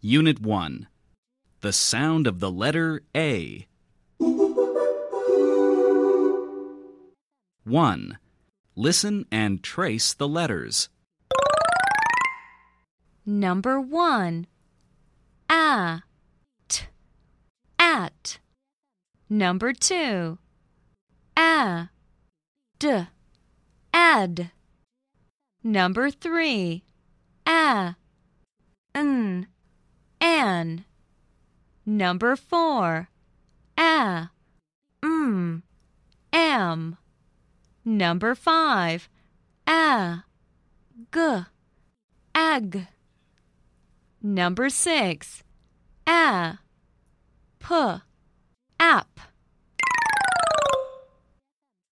Unit 1 The sound of the letter A. 1. Listen and trace the letters. Number 1. A. T. At. Number 2. A. D. Ad. Number 3. A. N. An. Number 4. A. M. M. Number 5. A. G. Ag. Number 6. A. P.